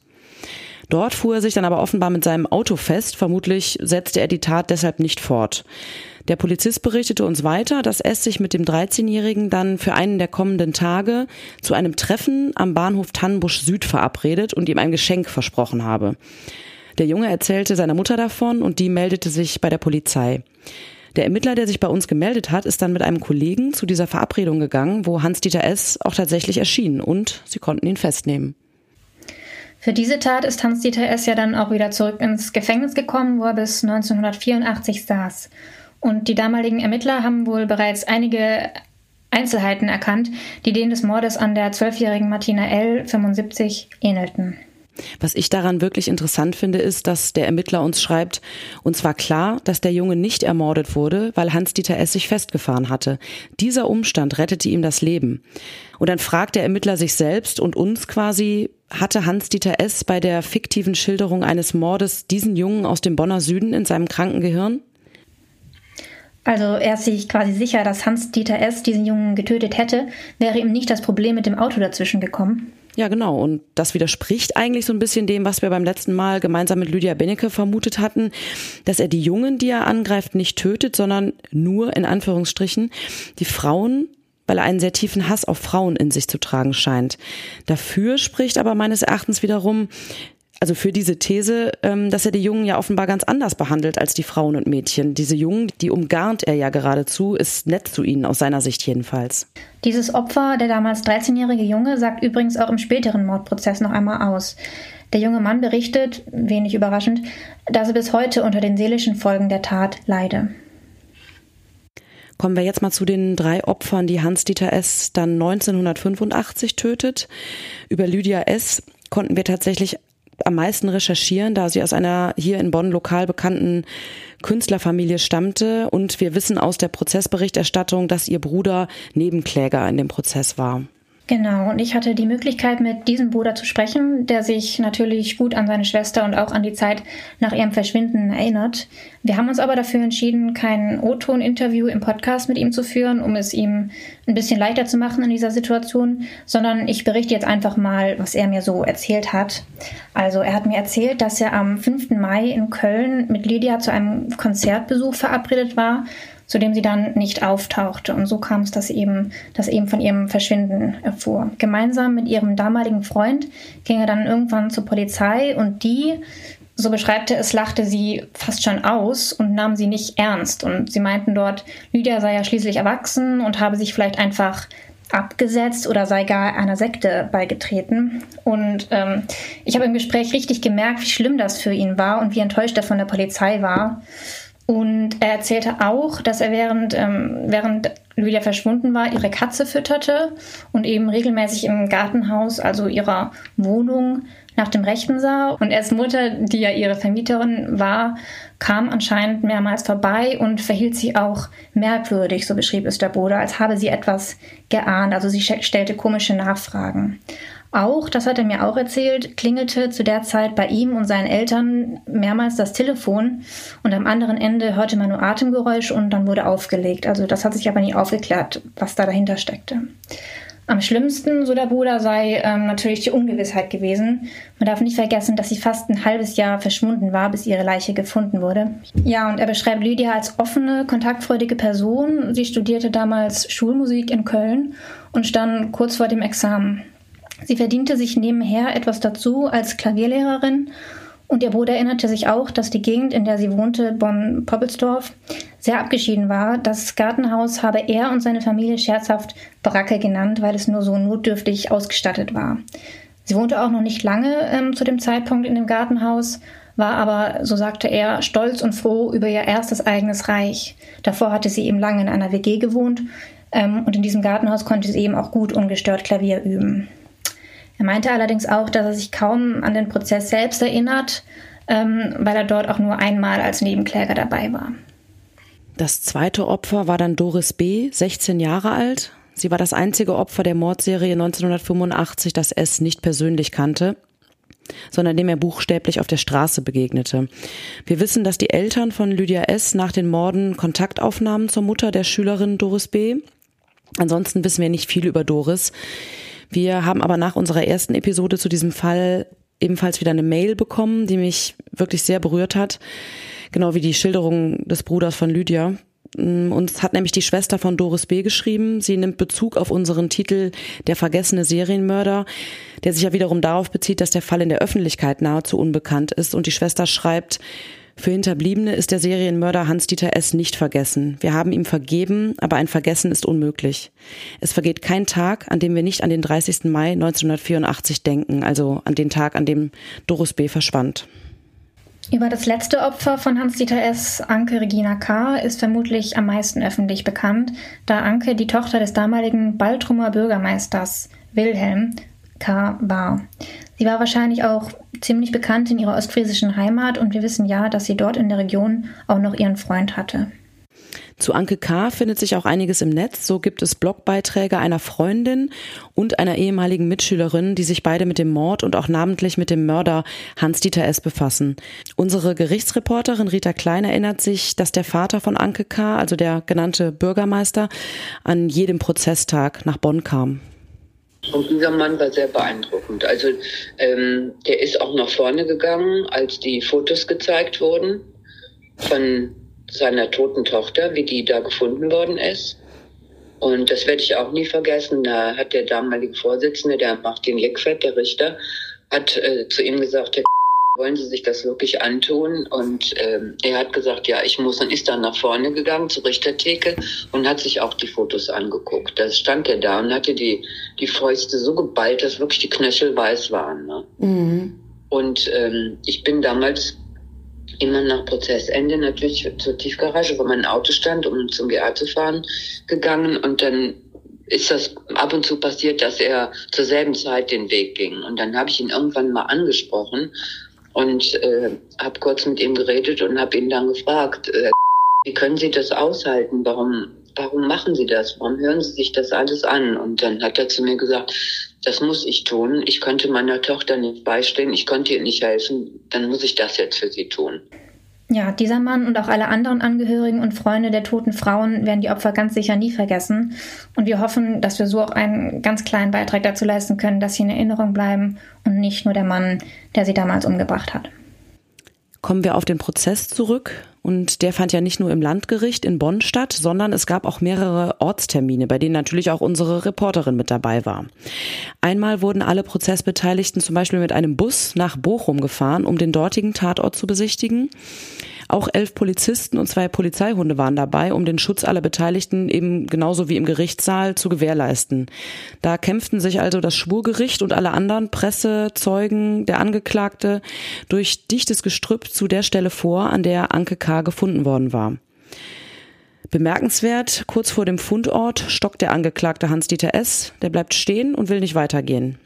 Dort fuhr er sich dann aber offenbar mit seinem Auto fest. Vermutlich setzte er die Tat deshalb nicht fort. Der Polizist berichtete uns weiter, dass S sich mit dem 13-Jährigen dann für einen der kommenden Tage zu einem Treffen am Bahnhof Tannenbusch Süd verabredet und ihm ein Geschenk versprochen habe. Der Junge erzählte seiner Mutter davon und die meldete sich bei der Polizei. Der Ermittler, der sich bei uns gemeldet hat, ist dann mit einem Kollegen zu dieser Verabredung gegangen, wo Hans-Dieter S. auch tatsächlich erschien und sie konnten ihn festnehmen. Für diese Tat ist Hans-Dieter S. ja dann auch wieder zurück ins Gefängnis gekommen, wo er bis 1984 saß. Und die damaligen Ermittler haben wohl bereits einige Einzelheiten erkannt, die denen des Mordes an der zwölfjährigen Martina L. 75 ähnelten. Was ich daran wirklich interessant finde, ist, dass der Ermittler uns schreibt, uns war klar, dass der Junge nicht ermordet wurde, weil Hans-Dieter S. sich festgefahren hatte. Dieser Umstand rettete ihm das Leben. Und dann fragt der Ermittler sich selbst und uns quasi, hatte Hans-Dieter S. bei der fiktiven Schilderung eines Mordes diesen Jungen aus dem Bonner Süden in seinem kranken Gehirn? Also er ist sich quasi sicher, dass Hans-Dieter S. diesen Jungen getötet hätte, wäre ihm nicht das Problem mit dem Auto dazwischen gekommen. Ja, genau. Und das widerspricht eigentlich so ein bisschen dem, was wir beim letzten Mal gemeinsam mit Lydia Benecke vermutet hatten, dass er die Jungen, die er angreift, nicht tötet, sondern nur in Anführungsstrichen die Frauen, weil er einen sehr tiefen Hass auf Frauen in sich zu tragen scheint. Dafür spricht aber meines Erachtens wiederum, also für diese These, ähm, dass er die Jungen ja offenbar ganz anders behandelt als die Frauen und Mädchen. Diese Jungen, die umgarnt er ja geradezu, ist nett zu ihnen, aus seiner Sicht jedenfalls. Dieses Opfer, der damals 13-jährige Junge, sagt übrigens auch im späteren Mordprozess noch einmal aus. Der junge Mann berichtet, wenig überraschend, dass er bis heute unter den seelischen Folgen der Tat leide. Kommen wir jetzt mal zu den drei Opfern, die Hans-Dieter S. dann 1985 tötet. Über Lydia S. konnten wir tatsächlich am meisten recherchieren, da sie aus einer hier in Bonn lokal bekannten Künstlerfamilie stammte und wir wissen aus der Prozessberichterstattung, dass ihr Bruder Nebenkläger in dem Prozess war. Genau, und ich hatte die Möglichkeit, mit diesem Bruder zu sprechen, der sich natürlich gut an seine Schwester und auch an die Zeit nach ihrem Verschwinden erinnert. Wir haben uns aber dafür entschieden, kein O-Ton-Interview im Podcast mit ihm zu führen, um es ihm ein bisschen leichter zu machen in dieser Situation, sondern ich berichte jetzt einfach mal, was er mir so erzählt hat. Also er hat mir erzählt, dass er am 5. Mai in Köln mit Lydia zu einem Konzertbesuch verabredet war zu dem sie dann nicht auftauchte. Und so kam es, dass eben, dass eben von ihrem Verschwinden erfuhr. Gemeinsam mit ihrem damaligen Freund ging er dann irgendwann zur Polizei und die so beschreibt er es, lachte sie fast schon aus und nahm sie nicht ernst. Und sie meinten dort, Lydia sei ja schließlich erwachsen und habe sich vielleicht einfach abgesetzt oder sei gar einer Sekte beigetreten. Und ähm, ich habe im Gespräch richtig gemerkt, wie schlimm das für ihn war und wie enttäuscht er von der Polizei war. Und er erzählte auch, dass er während, ähm, während Lydia verschwunden war, ihre Katze fütterte und eben regelmäßig im Gartenhaus, also ihrer Wohnung, nach dem Rechten sah. Und erst Mutter, die ja ihre Vermieterin war, kam anscheinend mehrmals vorbei und verhielt sich auch merkwürdig, so beschrieb es der Bruder, als habe sie etwas geahnt. Also sie stellte komische Nachfragen. Auch, das hat er mir auch erzählt, klingelte zu der Zeit bei ihm und seinen Eltern mehrmals das Telefon und am anderen Ende hörte man nur Atemgeräusch und dann wurde aufgelegt. Also das hat sich aber nie aufgeklärt, was da dahinter steckte. Am schlimmsten, so der Bruder, sei ähm, natürlich die Ungewissheit gewesen. Man darf nicht vergessen, dass sie fast ein halbes Jahr verschwunden war, bis ihre Leiche gefunden wurde. Ja, und er beschreibt Lydia als offene, kontaktfreudige Person. Sie studierte damals Schulmusik in Köln und stand kurz vor dem Examen. Sie verdiente sich nebenher etwas dazu als Klavierlehrerin und ihr Bruder erinnerte sich auch, dass die Gegend, in der sie wohnte, Bonn-Poppelsdorf, sehr abgeschieden war. Das Gartenhaus habe er und seine Familie scherzhaft Baracke genannt, weil es nur so notdürftig ausgestattet war. Sie wohnte auch noch nicht lange ähm, zu dem Zeitpunkt in dem Gartenhaus, war aber, so sagte er, stolz und froh über ihr erstes eigenes Reich. Davor hatte sie eben lange in einer WG gewohnt ähm, und in diesem Gartenhaus konnte sie eben auch gut ungestört Klavier üben. Er meinte allerdings auch, dass er sich kaum an den Prozess selbst erinnert, ähm, weil er dort auch nur einmal als Nebenkläger dabei war. Das zweite Opfer war dann Doris B., 16 Jahre alt. Sie war das einzige Opfer der Mordserie 1985, das S nicht persönlich kannte, sondern dem er buchstäblich auf der Straße begegnete. Wir wissen, dass die Eltern von Lydia S. nach den Morden Kontakt aufnahmen zur Mutter der Schülerin Doris B. Ansonsten wissen wir nicht viel über Doris. Wir haben aber nach unserer ersten Episode zu diesem Fall ebenfalls wieder eine Mail bekommen, die mich wirklich sehr berührt hat. Genau wie die Schilderung des Bruders von Lydia. Mm, uns hat nämlich die Schwester von Doris B. geschrieben. Sie nimmt Bezug auf unseren Titel Der vergessene Serienmörder, der sich ja wiederum darauf bezieht, dass der Fall in der Öffentlichkeit nahezu unbekannt ist. Und die Schwester schreibt, für Hinterbliebene ist der Serienmörder Hans-Dieter S. nicht vergessen. Wir haben ihm vergeben, aber ein Vergessen ist unmöglich. Es vergeht kein Tag, an dem wir nicht an den 30. Mai 1984 denken, also an den Tag, an dem Doris B. verschwand. Über das letzte Opfer von Hans-Dieter S., Anke Regina K., ist vermutlich am meisten öffentlich bekannt, da Anke die Tochter des damaligen Baltrumer Bürgermeisters Wilhelm K. war. Sie war wahrscheinlich auch ziemlich bekannt in ihrer ostfriesischen Heimat und wir wissen ja, dass sie dort in der Region auch noch ihren Freund hatte. Zu Anke K. findet sich auch einiges im Netz. So gibt es Blogbeiträge einer Freundin und einer ehemaligen Mitschülerin, die sich beide mit dem Mord und auch namentlich mit dem Mörder Hans-Dieter S. befassen. Unsere Gerichtsreporterin Rita Klein erinnert sich, dass der Vater von Anke K., also der genannte Bürgermeister, an jedem Prozesstag nach Bonn kam. Und dieser Mann war sehr beeindruckend. Also ähm, der ist auch nach vorne gegangen, als die Fotos gezeigt wurden von seiner toten Tochter, wie die da gefunden worden ist. Und das werde ich auch nie vergessen. Da hat der damalige Vorsitzende, der Martin Leckfeld, der Richter, hat äh, zu ihm gesagt, wollen Sie sich das wirklich antun? Und ähm, er hat gesagt, ja, ich muss und ist dann nach vorne gegangen zur Richtertheke und hat sich auch die Fotos angeguckt. Da stand er da und hatte die, die Fäuste so geballt, dass wirklich die Knöchel weiß waren. Ne? Mhm. Und ähm, ich bin damals immer nach Prozessende natürlich zur Tiefgarage, wo mein Auto stand, um zum GA zu fahren, gegangen und dann ist das ab und zu passiert, dass er zur selben Zeit den Weg ging. Und dann habe ich ihn irgendwann mal angesprochen und äh, habe kurz mit ihm geredet und habe ihn dann gefragt, äh, wie können Sie das aushalten? Warum, warum machen Sie das? Warum hören Sie sich das alles an? Und dann hat er zu mir gesagt, das muss ich tun. Ich konnte meiner Tochter nicht beistehen, ich konnte ihr nicht helfen, dann muss ich das jetzt für sie tun. Ja, dieser Mann und auch alle anderen Angehörigen und Freunde der toten Frauen werden die Opfer ganz sicher nie vergessen. Und wir hoffen, dass wir so auch einen ganz kleinen Beitrag dazu leisten können, dass sie in Erinnerung bleiben und nicht nur der Mann, der sie damals umgebracht hat. Kommen wir auf den Prozess zurück. Und der fand ja nicht nur im Landgericht in Bonn statt, sondern es gab auch mehrere Ortstermine, bei denen natürlich auch unsere Reporterin mit dabei war. Einmal wurden alle Prozessbeteiligten zum Beispiel mit einem Bus nach Bochum gefahren, um den dortigen Tatort zu besichtigen. Auch elf Polizisten und zwei Polizeihunde waren dabei, um den Schutz aller Beteiligten eben genauso wie im Gerichtssaal zu gewährleisten. Da kämpften sich also das Schwurgericht und alle anderen Presse, Zeugen, der Angeklagte durch dichtes Gestrüpp zu der Stelle vor, an der Anke K. gefunden worden war. Bemerkenswert, kurz vor dem Fundort stockt der Angeklagte Hans-Dieter S., der bleibt stehen und will nicht weitergehen.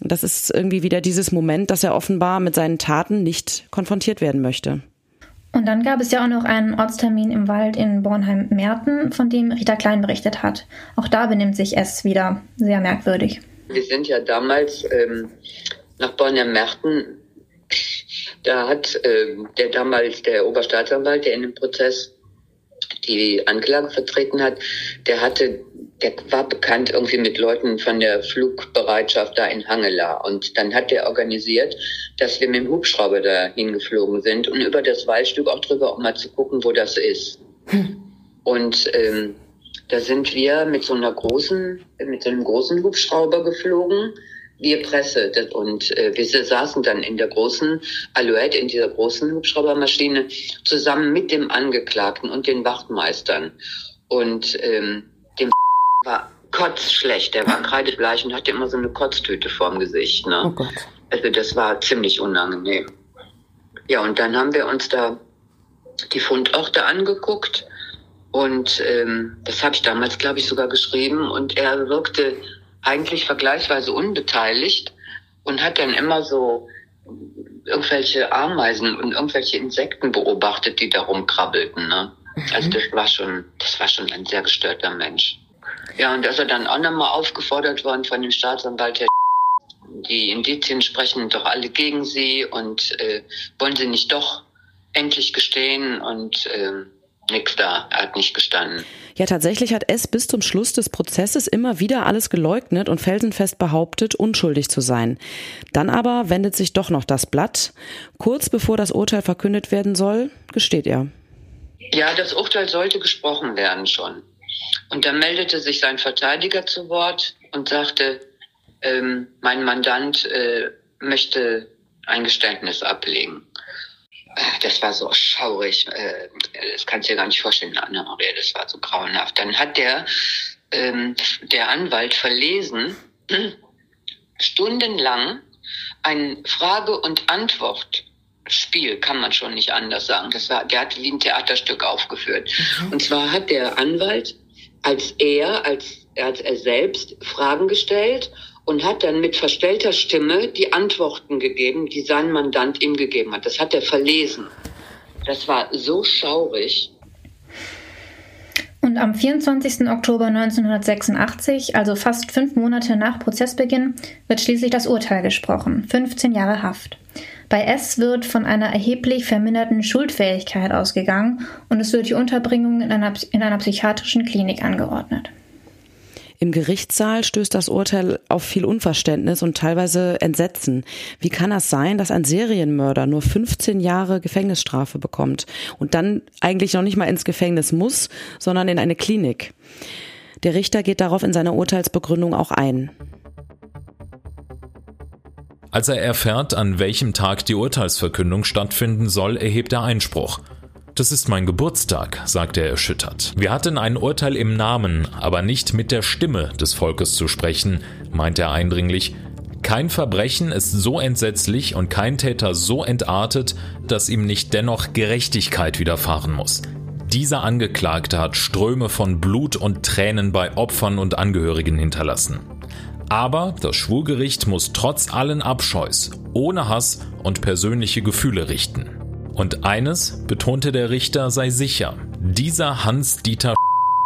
Das ist irgendwie wieder dieses Moment, dass er offenbar mit seinen Taten nicht konfrontiert werden möchte. Und dann gab es ja auch noch einen Ortstermin im Wald in Bornheim-Merten, von dem Rita Klein berichtet hat. Auch da benimmt sich es wieder sehr merkwürdig. Wir sind ja damals ähm, nach Bornheim-Merten. Da hat ähm, der damals der Oberstaatsanwalt, der in dem Prozess die Anklage vertreten hat, der hatte der war bekannt irgendwie mit Leuten von der Flugbereitschaft da in Hangela. Und dann hat der organisiert, dass wir mit dem Hubschrauber da hingeflogen sind und über das Waldstück auch drüber, um mal zu gucken, wo das ist. Hm. Und ähm, da sind wir mit so einer großen, mit so einem großen Hubschrauber geflogen, wir Presse. Und äh, wir saßen dann in der großen Alouette, in dieser großen Hubschraubermaschine, zusammen mit dem Angeklagten und den Wachtmeistern. Und ähm, war kotzschlecht. Der war kreidebleich und hatte immer so eine Kotztüte vorm Gesicht. Ne? Oh Gott. Also das war ziemlich unangenehm. Ja, und dann haben wir uns da die Fundorte angeguckt. Und ähm, das habe ich damals, glaube ich, sogar geschrieben. Und er wirkte eigentlich vergleichsweise unbeteiligt und hat dann immer so irgendwelche Ameisen und irgendwelche Insekten beobachtet, die da rumkrabbelten. Ne? Also mhm. das war schon, das war schon ein sehr gestörter Mensch. Ja, und da ist er dann auch nochmal aufgefordert worden von dem Staatsanwalt, die Indizien sprechen doch alle gegen sie und äh, wollen sie nicht doch endlich gestehen und äh, nix da, er hat nicht gestanden. Ja, tatsächlich hat es bis zum Schluss des Prozesses immer wieder alles geleugnet und felsenfest behauptet, unschuldig zu sein. Dann aber wendet sich doch noch das Blatt. Kurz bevor das Urteil verkündet werden soll, gesteht er. Ja, das Urteil sollte gesprochen werden schon. Und da meldete sich sein Verteidiger zu Wort und sagte, ähm, mein Mandant äh, möchte ein Geständnis ablegen. Äh, das war so schaurig, äh, das kannst du dir gar nicht vorstellen, Anna-Maria, das war so grauenhaft. Dann hat der, ähm, der Anwalt verlesen, stundenlang ein Frage- und Antwortspiel, kann man schon nicht anders sagen. Das war, der hat wie ein Theaterstück aufgeführt. Mhm. Und zwar hat der Anwalt als er, als, als er selbst Fragen gestellt und hat dann mit verstellter Stimme die Antworten gegeben, die sein Mandant ihm gegeben hat. Das hat er verlesen. Das war so schaurig. Und am 24. Oktober 1986, also fast fünf Monate nach Prozessbeginn, wird schließlich das Urteil gesprochen. 15 Jahre Haft. Bei S wird von einer erheblich verminderten Schuldfähigkeit ausgegangen und es wird die Unterbringung in einer, in einer psychiatrischen Klinik angeordnet. Im Gerichtssaal stößt das Urteil auf viel Unverständnis und teilweise Entsetzen. Wie kann das sein, dass ein Serienmörder nur 15 Jahre Gefängnisstrafe bekommt und dann eigentlich noch nicht mal ins Gefängnis muss, sondern in eine Klinik? Der Richter geht darauf in seiner Urteilsbegründung auch ein. Als er erfährt, an welchem Tag die Urteilsverkündung stattfinden soll, erhebt er Einspruch. Das ist mein Geburtstag, sagte er erschüttert. Wir hatten ein Urteil im Namen, aber nicht mit der Stimme des Volkes zu sprechen, meint er eindringlich. Kein Verbrechen ist so entsetzlich und kein Täter so entartet, dass ihm nicht dennoch Gerechtigkeit widerfahren muss. Dieser Angeklagte hat Ströme von Blut und Tränen bei Opfern und Angehörigen hinterlassen. Aber das Schwurgericht muss trotz allen Abscheus, ohne Hass und persönliche Gefühle richten. Und eines, betonte der Richter, sei sicher, dieser Hans-Dieter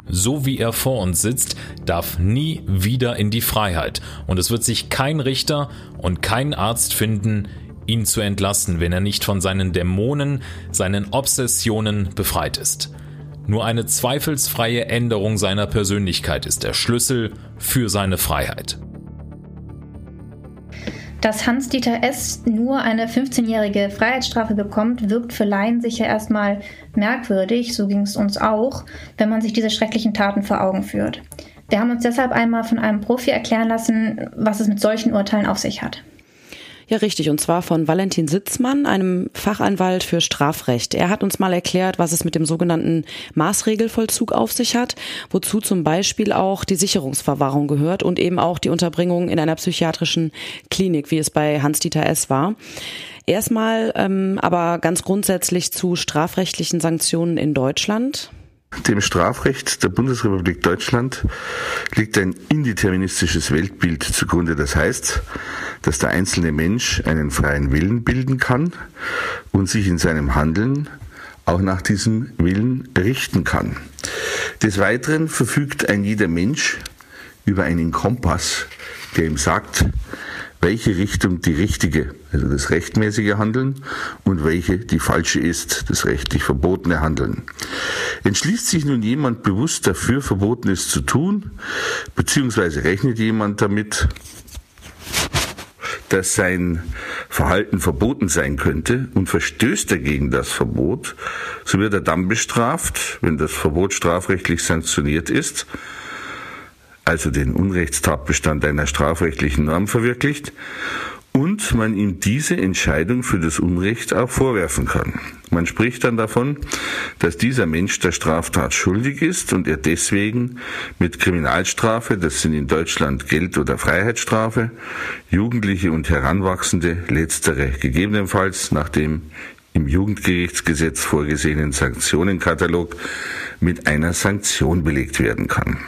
so wie er vor uns sitzt, darf nie wieder in die Freiheit. Und es wird sich kein Richter und kein Arzt finden, ihn zu entlassen, wenn er nicht von seinen Dämonen, seinen Obsessionen befreit ist. Nur eine zweifelsfreie Änderung seiner Persönlichkeit ist der Schlüssel für seine Freiheit. Dass Hans-Dieter S. nur eine 15-jährige Freiheitsstrafe bekommt, wirkt für Laien sicher erstmal merkwürdig, so ging es uns auch, wenn man sich diese schrecklichen Taten vor Augen führt. Wir haben uns deshalb einmal von einem Profi erklären lassen, was es mit solchen Urteilen auf sich hat. Ja, richtig. Und zwar von Valentin Sitzmann, einem Fachanwalt für Strafrecht. Er hat uns mal erklärt, was es mit dem sogenannten Maßregelvollzug auf sich hat, wozu zum Beispiel auch die Sicherungsverwahrung gehört und eben auch die Unterbringung in einer psychiatrischen Klinik, wie es bei Hans-Dieter S. war. Erstmal ähm, aber ganz grundsätzlich zu strafrechtlichen Sanktionen in Deutschland. Dem Strafrecht der Bundesrepublik Deutschland liegt ein indeterministisches Weltbild zugrunde. Das heißt, dass der einzelne Mensch einen freien Willen bilden kann und sich in seinem Handeln auch nach diesem Willen richten kann. Des Weiteren verfügt ein jeder Mensch über einen Kompass, der ihm sagt, welche Richtung die richtige, also das rechtmäßige Handeln, und welche die falsche ist, das rechtlich verbotene Handeln. Entschließt sich nun jemand bewusst dafür, Verbotenes zu tun, beziehungsweise rechnet jemand damit, dass sein Verhalten verboten sein könnte und verstößt dagegen das Verbot, so wird er dann bestraft, wenn das Verbot strafrechtlich sanktioniert ist, also den Unrechtstatbestand einer strafrechtlichen Norm verwirklicht und man ihm diese Entscheidung für das Unrecht auch vorwerfen kann. Man spricht dann davon, dass dieser Mensch der Straftat schuldig ist und er deswegen mit Kriminalstrafe, das sind in Deutschland Geld- oder Freiheitsstrafe, Jugendliche und Heranwachsende, letztere gegebenenfalls nach dem im Jugendgerichtsgesetz vorgesehenen Sanktionenkatalog mit einer Sanktion belegt werden kann.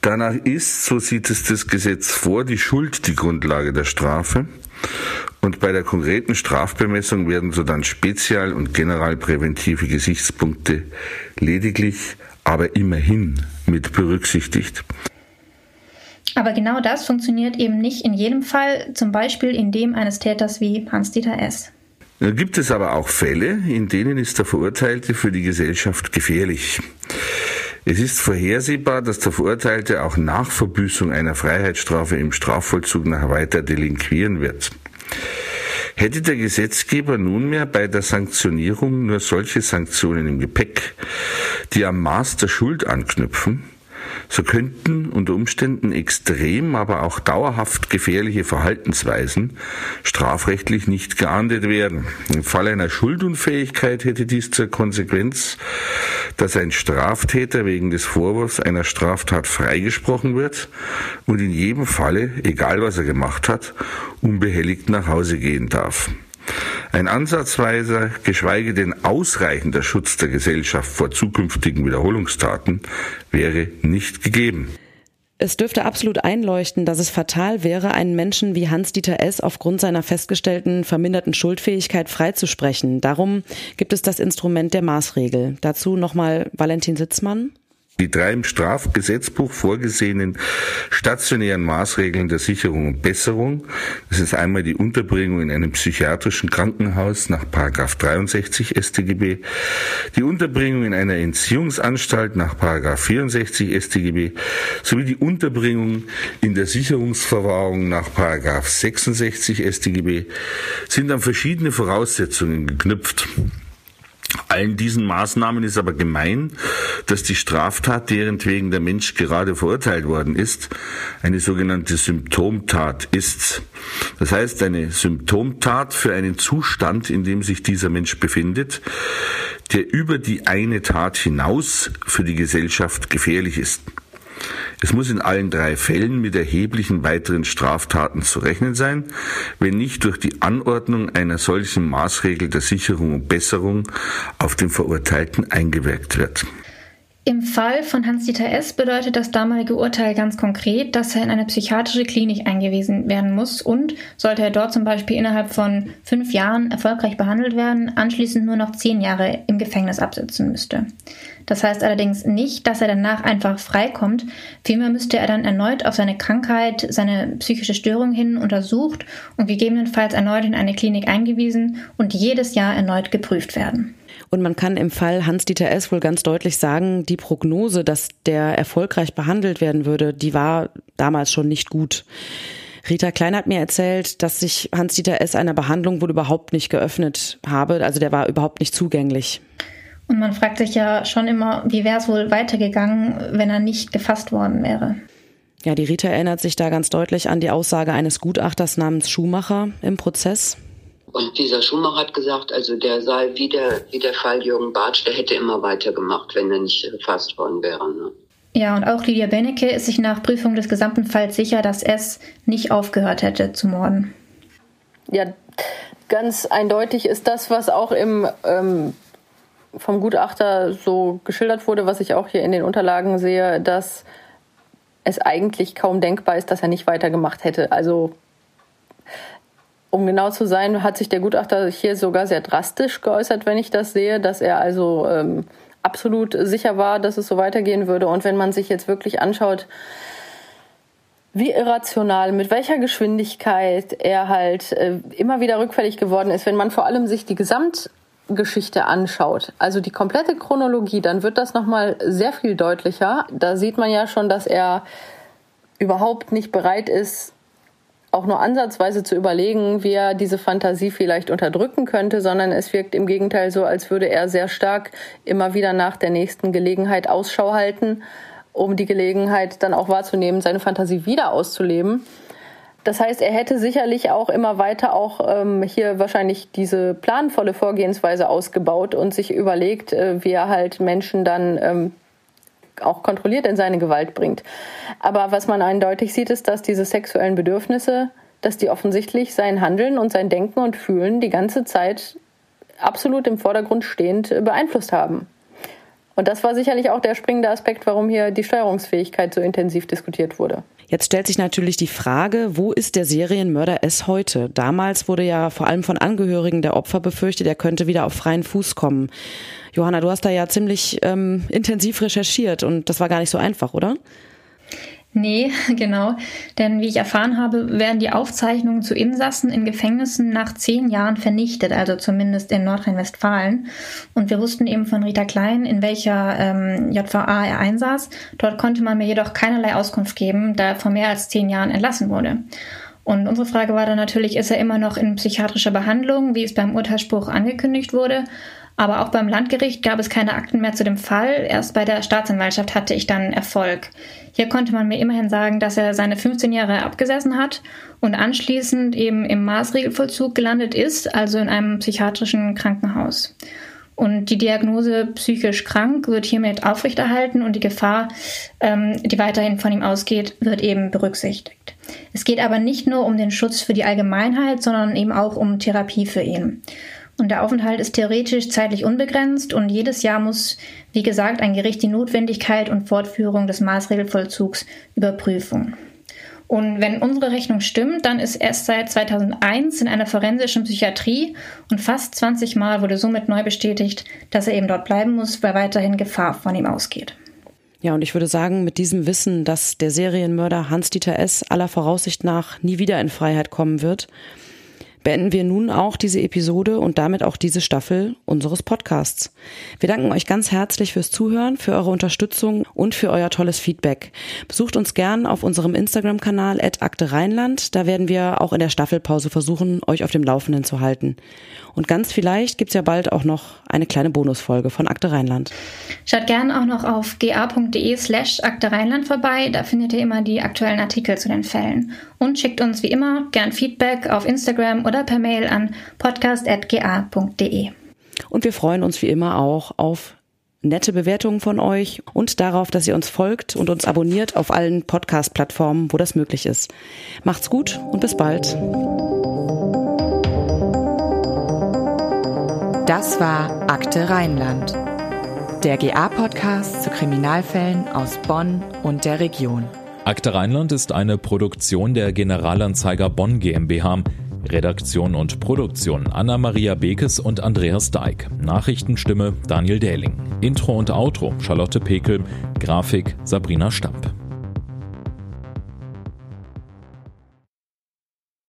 Danach ist, so sieht es das Gesetz vor, die Schuld die Grundlage der Strafe. Und bei der konkreten Strafbemessung werden so dann spezial- und generalpräventive Gesichtspunkte lediglich, aber immerhin mit berücksichtigt. Aber genau das funktioniert eben nicht in jedem Fall, zum Beispiel in dem eines Täters wie Hans-Dieter S. Da gibt es aber auch Fälle, in denen ist der Verurteilte für die Gesellschaft gefährlich. Es ist vorhersehbar, dass der Verurteilte auch nach Verbüßung einer Freiheitsstrafe im Strafvollzug nachher weiter delinquieren wird. Hätte der Gesetzgeber nunmehr bei der Sanktionierung nur solche Sanktionen im Gepäck, die am Maß der Schuld anknüpfen, so könnten unter Umständen extrem, aber auch dauerhaft gefährliche Verhaltensweisen strafrechtlich nicht geahndet werden. Im Fall einer Schuldunfähigkeit hätte dies zur Konsequenz, dass ein Straftäter wegen des Vorwurfs einer Straftat freigesprochen wird und in jedem Falle, egal was er gemacht hat, unbehelligt nach Hause gehen darf. Ein ansatzweiser, geschweige denn ausreichender Schutz der Gesellschaft vor zukünftigen Wiederholungstaten wäre nicht gegeben. Es dürfte absolut einleuchten, dass es fatal wäre, einen Menschen wie Hans-Dieter S. aufgrund seiner festgestellten verminderten Schuldfähigkeit freizusprechen. Darum gibt es das Instrument der Maßregel. Dazu nochmal Valentin Sitzmann. Die drei im Strafgesetzbuch vorgesehenen stationären Maßregeln der Sicherung und Besserung, das ist einmal die Unterbringung in einem psychiatrischen Krankenhaus nach 63 StGB, die Unterbringung in einer Entziehungsanstalt nach 64 StGB sowie die Unterbringung in der Sicherungsverwahrung nach 66 StGB sind an verschiedene Voraussetzungen geknüpft. Allen diesen Maßnahmen ist aber gemein, dass die Straftat, deren wegen der Mensch gerade verurteilt worden ist, eine sogenannte Symptomtat ist. Das heißt, eine Symptomtat für einen Zustand, in dem sich dieser Mensch befindet, der über die eine Tat hinaus für die Gesellschaft gefährlich ist. Es muss in allen drei Fällen mit erheblichen weiteren Straftaten zu rechnen sein, wenn nicht durch die Anordnung einer solchen Maßregel der Sicherung und Besserung auf den Verurteilten eingewirkt wird. Im Fall von Hans-Dieter S. bedeutet das damalige Urteil ganz konkret, dass er in eine psychiatrische Klinik eingewiesen werden muss und, sollte er dort zum Beispiel innerhalb von fünf Jahren erfolgreich behandelt werden, anschließend nur noch zehn Jahre im Gefängnis absitzen müsste. Das heißt allerdings nicht, dass er danach einfach freikommt. Vielmehr müsste er dann erneut auf seine Krankheit, seine psychische Störung hin untersucht und gegebenenfalls erneut in eine Klinik eingewiesen und jedes Jahr erneut geprüft werden. Und man kann im Fall Hans-Dieter S. wohl ganz deutlich sagen, die Prognose, dass der erfolgreich behandelt werden würde, die war damals schon nicht gut. Rita Klein hat mir erzählt, dass sich Hans-Dieter S. einer Behandlung wohl überhaupt nicht geöffnet habe. Also der war überhaupt nicht zugänglich. Und man fragt sich ja schon immer, wie wäre es wohl weitergegangen, wenn er nicht gefasst worden wäre. Ja, die Rita erinnert sich da ganz deutlich an die Aussage eines Gutachters namens Schumacher im Prozess. Und dieser Schumacher hat gesagt, also der sei wie der, wie der Fall Jürgen Bartsch, der hätte immer weitergemacht, wenn er nicht gefasst worden wäre. Ne? Ja, und auch Lydia Benecke ist sich nach Prüfung des gesamten Falls sicher, dass es nicht aufgehört hätte zu morden. Ja, ganz eindeutig ist das, was auch im ähm, vom Gutachter so geschildert wurde, was ich auch hier in den Unterlagen sehe, dass es eigentlich kaum denkbar ist, dass er nicht weitergemacht hätte. Also um genau zu sein, hat sich der Gutachter hier sogar sehr drastisch geäußert, wenn ich das sehe, dass er also ähm, absolut sicher war, dass es so weitergehen würde. Und wenn man sich jetzt wirklich anschaut, wie irrational, mit welcher Geschwindigkeit er halt äh, immer wieder rückfällig geworden ist, wenn man vor allem sich die Gesamt Geschichte anschaut, also die komplette Chronologie, dann wird das nochmal sehr viel deutlicher. Da sieht man ja schon, dass er überhaupt nicht bereit ist, auch nur ansatzweise zu überlegen, wie er diese Fantasie vielleicht unterdrücken könnte, sondern es wirkt im Gegenteil so, als würde er sehr stark immer wieder nach der nächsten Gelegenheit Ausschau halten, um die Gelegenheit dann auch wahrzunehmen, seine Fantasie wieder auszuleben. Das heißt, er hätte sicherlich auch immer weiter auch ähm, hier wahrscheinlich diese planvolle Vorgehensweise ausgebaut und sich überlegt, äh, wie er halt Menschen dann ähm, auch kontrolliert in seine Gewalt bringt. Aber was man eindeutig sieht, ist, dass diese sexuellen Bedürfnisse, dass die offensichtlich sein Handeln und sein Denken und Fühlen die ganze Zeit absolut im Vordergrund stehend äh, beeinflusst haben. Und das war sicherlich auch der springende Aspekt, warum hier die Steuerungsfähigkeit so intensiv diskutiert wurde. Jetzt stellt sich natürlich die Frage, wo ist der Serienmörder S heute? Damals wurde ja vor allem von Angehörigen der Opfer befürchtet, er könnte wieder auf freien Fuß kommen. Johanna, du hast da ja ziemlich ähm, intensiv recherchiert und das war gar nicht so einfach, oder? Nee, genau. Denn wie ich erfahren habe, werden die Aufzeichnungen zu Insassen in Gefängnissen nach zehn Jahren vernichtet, also zumindest in Nordrhein-Westfalen. Und wir wussten eben von Rita Klein, in welcher ähm, JVA er einsaß. Dort konnte man mir jedoch keinerlei Auskunft geben, da er vor mehr als zehn Jahren entlassen wurde. Und unsere Frage war dann natürlich, ist er immer noch in psychiatrischer Behandlung, wie es beim Urteilsspruch angekündigt wurde? Aber auch beim Landgericht gab es keine Akten mehr zu dem Fall. Erst bei der Staatsanwaltschaft hatte ich dann Erfolg. Hier konnte man mir immerhin sagen, dass er seine 15 Jahre abgesessen hat und anschließend eben im Maßregelvollzug gelandet ist, also in einem psychiatrischen Krankenhaus. Und die Diagnose psychisch krank wird hiermit aufrechterhalten und die Gefahr, ähm, die weiterhin von ihm ausgeht, wird eben berücksichtigt. Es geht aber nicht nur um den Schutz für die Allgemeinheit, sondern eben auch um Therapie für ihn. Und der Aufenthalt ist theoretisch zeitlich unbegrenzt und jedes Jahr muss, wie gesagt, ein Gericht die Notwendigkeit und Fortführung des Maßregelvollzugs überprüfen. Und wenn unsere Rechnung stimmt, dann ist er seit 2001 in einer forensischen Psychiatrie und fast 20 Mal wurde somit neu bestätigt, dass er eben dort bleiben muss, weil weiterhin Gefahr von ihm ausgeht. Ja, und ich würde sagen, mit diesem Wissen, dass der Serienmörder Hans-Dieter S. aller Voraussicht nach nie wieder in Freiheit kommen wird, beenden wir nun auch diese Episode und damit auch diese Staffel unseres Podcasts. Wir danken euch ganz herzlich fürs Zuhören, für eure Unterstützung und für euer tolles Feedback. Besucht uns gern auf unserem Instagram-Kanal Akte Rheinland. Da werden wir auch in der Staffelpause versuchen, euch auf dem Laufenden zu halten. Und ganz vielleicht gibt's ja bald auch noch eine kleine Bonusfolge von Akte Rheinland. Schaut gern auch noch auf ga.de slash Akte Rheinland vorbei. Da findet ihr immer die aktuellen Artikel zu den Fällen. Und schickt uns wie immer gern Feedback auf Instagram oder per Mail an podcast.ga.de. Und wir freuen uns wie immer auch auf nette Bewertungen von euch und darauf, dass ihr uns folgt und uns abonniert auf allen Podcast-Plattformen, wo das möglich ist. Macht's gut und bis bald. Das war Akte Rheinland, der GA-Podcast zu Kriminalfällen aus Bonn und der Region. Akte Rheinland ist eine Produktion der Generalanzeiger Bonn GmbH. Redaktion und Produktion Anna-Maria Bekes und Andreas Deik. Nachrichtenstimme Daniel Dähling. Intro und Outro Charlotte Pekel. Grafik Sabrina Stamp.